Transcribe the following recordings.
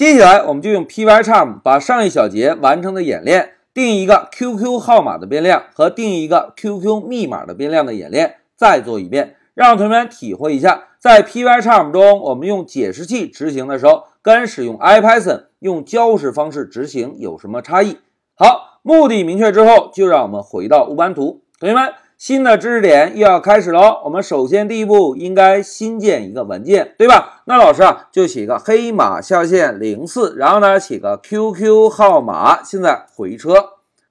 接下来我们就用 Pycharm 把上一小节完成的演练定一个 QQ 号码的变量和定一个 QQ 密码的变量的演练再做一遍，让同学们体会一下，在 Pycharm 中我们用解释器执行的时候，跟使用 IPython 用交互式方式执行有什么差异。好，目的明确之后，就让我们回到乌班图，同学们。新的知识点又要开始喽！我们首先第一步应该新建一个文件，对吧？那老师啊就写个黑马下线零四，然后呢写个 QQ 号码。现在回车，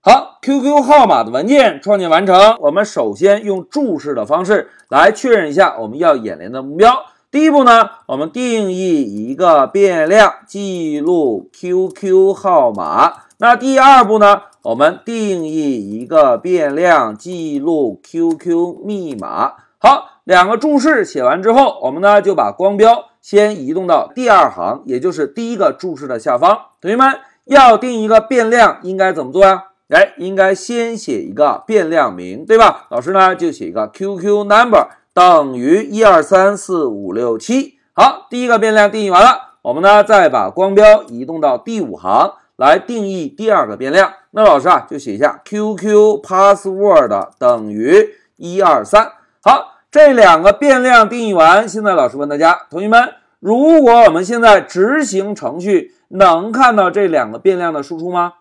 好，QQ 号码的文件创建完成。我们首先用注释的方式来确认一下我们要演练的目标。第一步呢，我们定义一个变量记录 QQ 号码。那第二步呢？我们定义一个变量，记录 QQ 密码。好，两个注释写完之后，我们呢就把光标先移动到第二行，也就是第一个注释的下方。同学们要定一个变量，应该怎么做呀？哎，应该先写一个变量名，对吧？老师呢就写一个 QQ number 等于一二三四五六七。好，第一个变量定义完了，我们呢再把光标移动到第五行。来定义第二个变量，那老师啊就写一下 QQ password 等于一二三。好，这两个变量定义完，现在老师问大家，同学们，如果我们现在执行程序，能看到这两个变量的输出吗？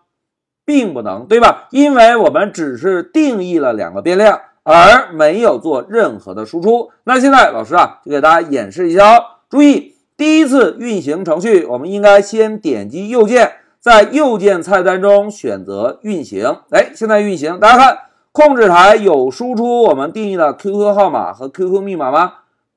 并不能，对吧？因为我们只是定义了两个变量，而没有做任何的输出。那现在老师啊就给大家演示一下哦。注意，第一次运行程序，我们应该先点击右键。在右键菜单中选择运行，哎，现在运行，大家看，控制台有输出我们定义的 QQ 号码和 QQ 密码吗？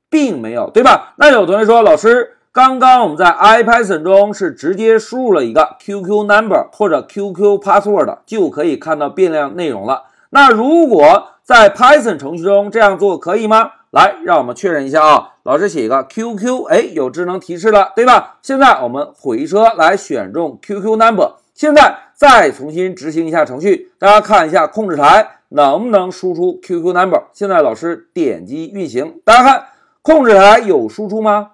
并没有，对吧？那有同学说，老师，刚刚我们在 IPython 中是直接输入了一个 QQ number 或者 QQ password 就可以看到变量内容了。那如果在 Python 程序中这样做可以吗？来，让我们确认一下啊。老师写一个 QQ，哎，有智能提示了，对吧？现在我们回车来选中 QQ number，现在再重新执行一下程序，大家看一下控制台能不能输出 QQ number。现在老师点击运行，大家看控制台有输出吗？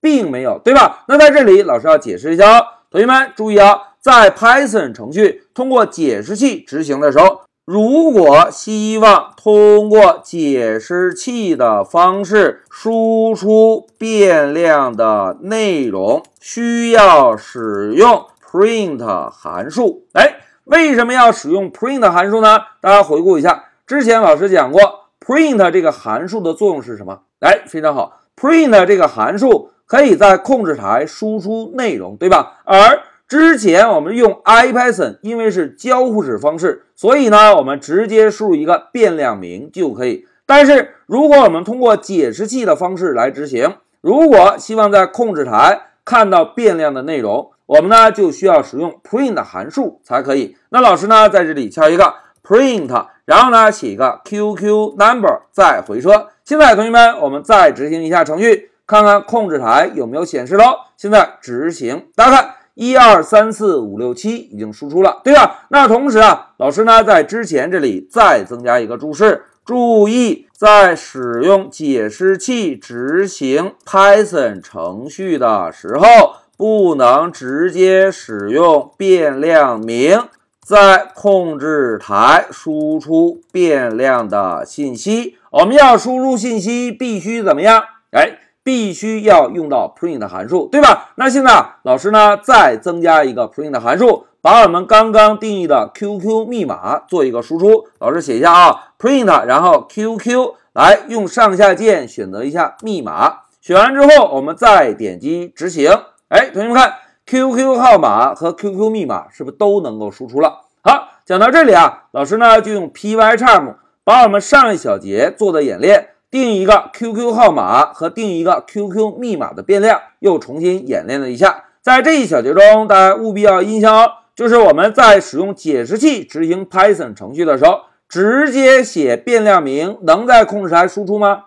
并没有，对吧？那在这里老师要解释一下哦，同学们注意啊，在 Python 程序通过解释器执行的时候。如果希望通过解释器的方式输出变量的内容，需要使用 print 函数。哎，为什么要使用 print 函数呢？大家回顾一下，之前老师讲过，print 这个函数的作用是什么？哎，非常好，print 这个函数可以在控制台输出内容，对吧？而之前我们用 IPython，因为是交互式方式，所以呢，我们直接输入一个变量名就可以。但是如果我们通过解释器的方式来执行，如果希望在控制台看到变量的内容，我们呢就需要使用 print 函数才可以。那老师呢在这里敲一个 print，然后呢写一个 QQ number，再回车。现在同学们，我们再执行一下程序，看看控制台有没有显示喽。现在执行，大家看。一二三四五六七已经输出了，对吧？那同时啊，老师呢在之前这里再增加一个注释，注意在使用解释器执行 Python 程序的时候，不能直接使用变量名在控制台输出变量的信息。我们要输入信息，必须怎么样？哎。必须要用到 print 函数，对吧？那现在老师呢，再增加一个 print 函数，把我们刚刚定义的 QQ 密码做一个输出。老师写一下啊，print，然后 QQ，来用上下键选择一下密码。选完之后，我们再点击执行。哎，同学们看，QQ 号码和 QQ 密码是不是都能够输出了？好，讲到这里啊，老师呢就用 Pycharm 把我们上一小节做的演练。定一个 QQ 号码和定一个 QQ 密码的变量，又重新演练了一下。在这一小节中，大家务必要印象哦，就是我们在使用解释器执行 Python 程序的时候，直接写变量名能在控制台输出吗？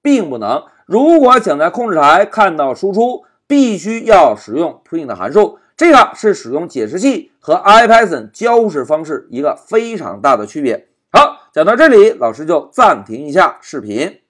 并不能。如果想在控制台看到输出，必须要使用 print 函数。这个是使用解释器和 IPython 交互方式一个非常大的区别。好，讲到这里，老师就暂停一下视频。